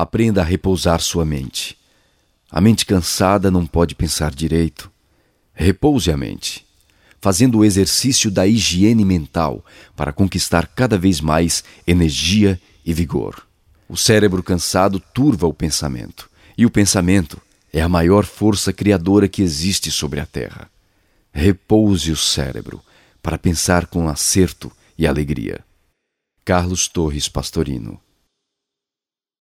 Aprenda a repousar sua mente. A mente cansada não pode pensar direito. Repouse a mente, fazendo o exercício da higiene mental para conquistar cada vez mais energia e vigor. O cérebro cansado turva o pensamento, e o pensamento é a maior força criadora que existe sobre a Terra. Repouse o cérebro para pensar com acerto e alegria. Carlos Torres Pastorino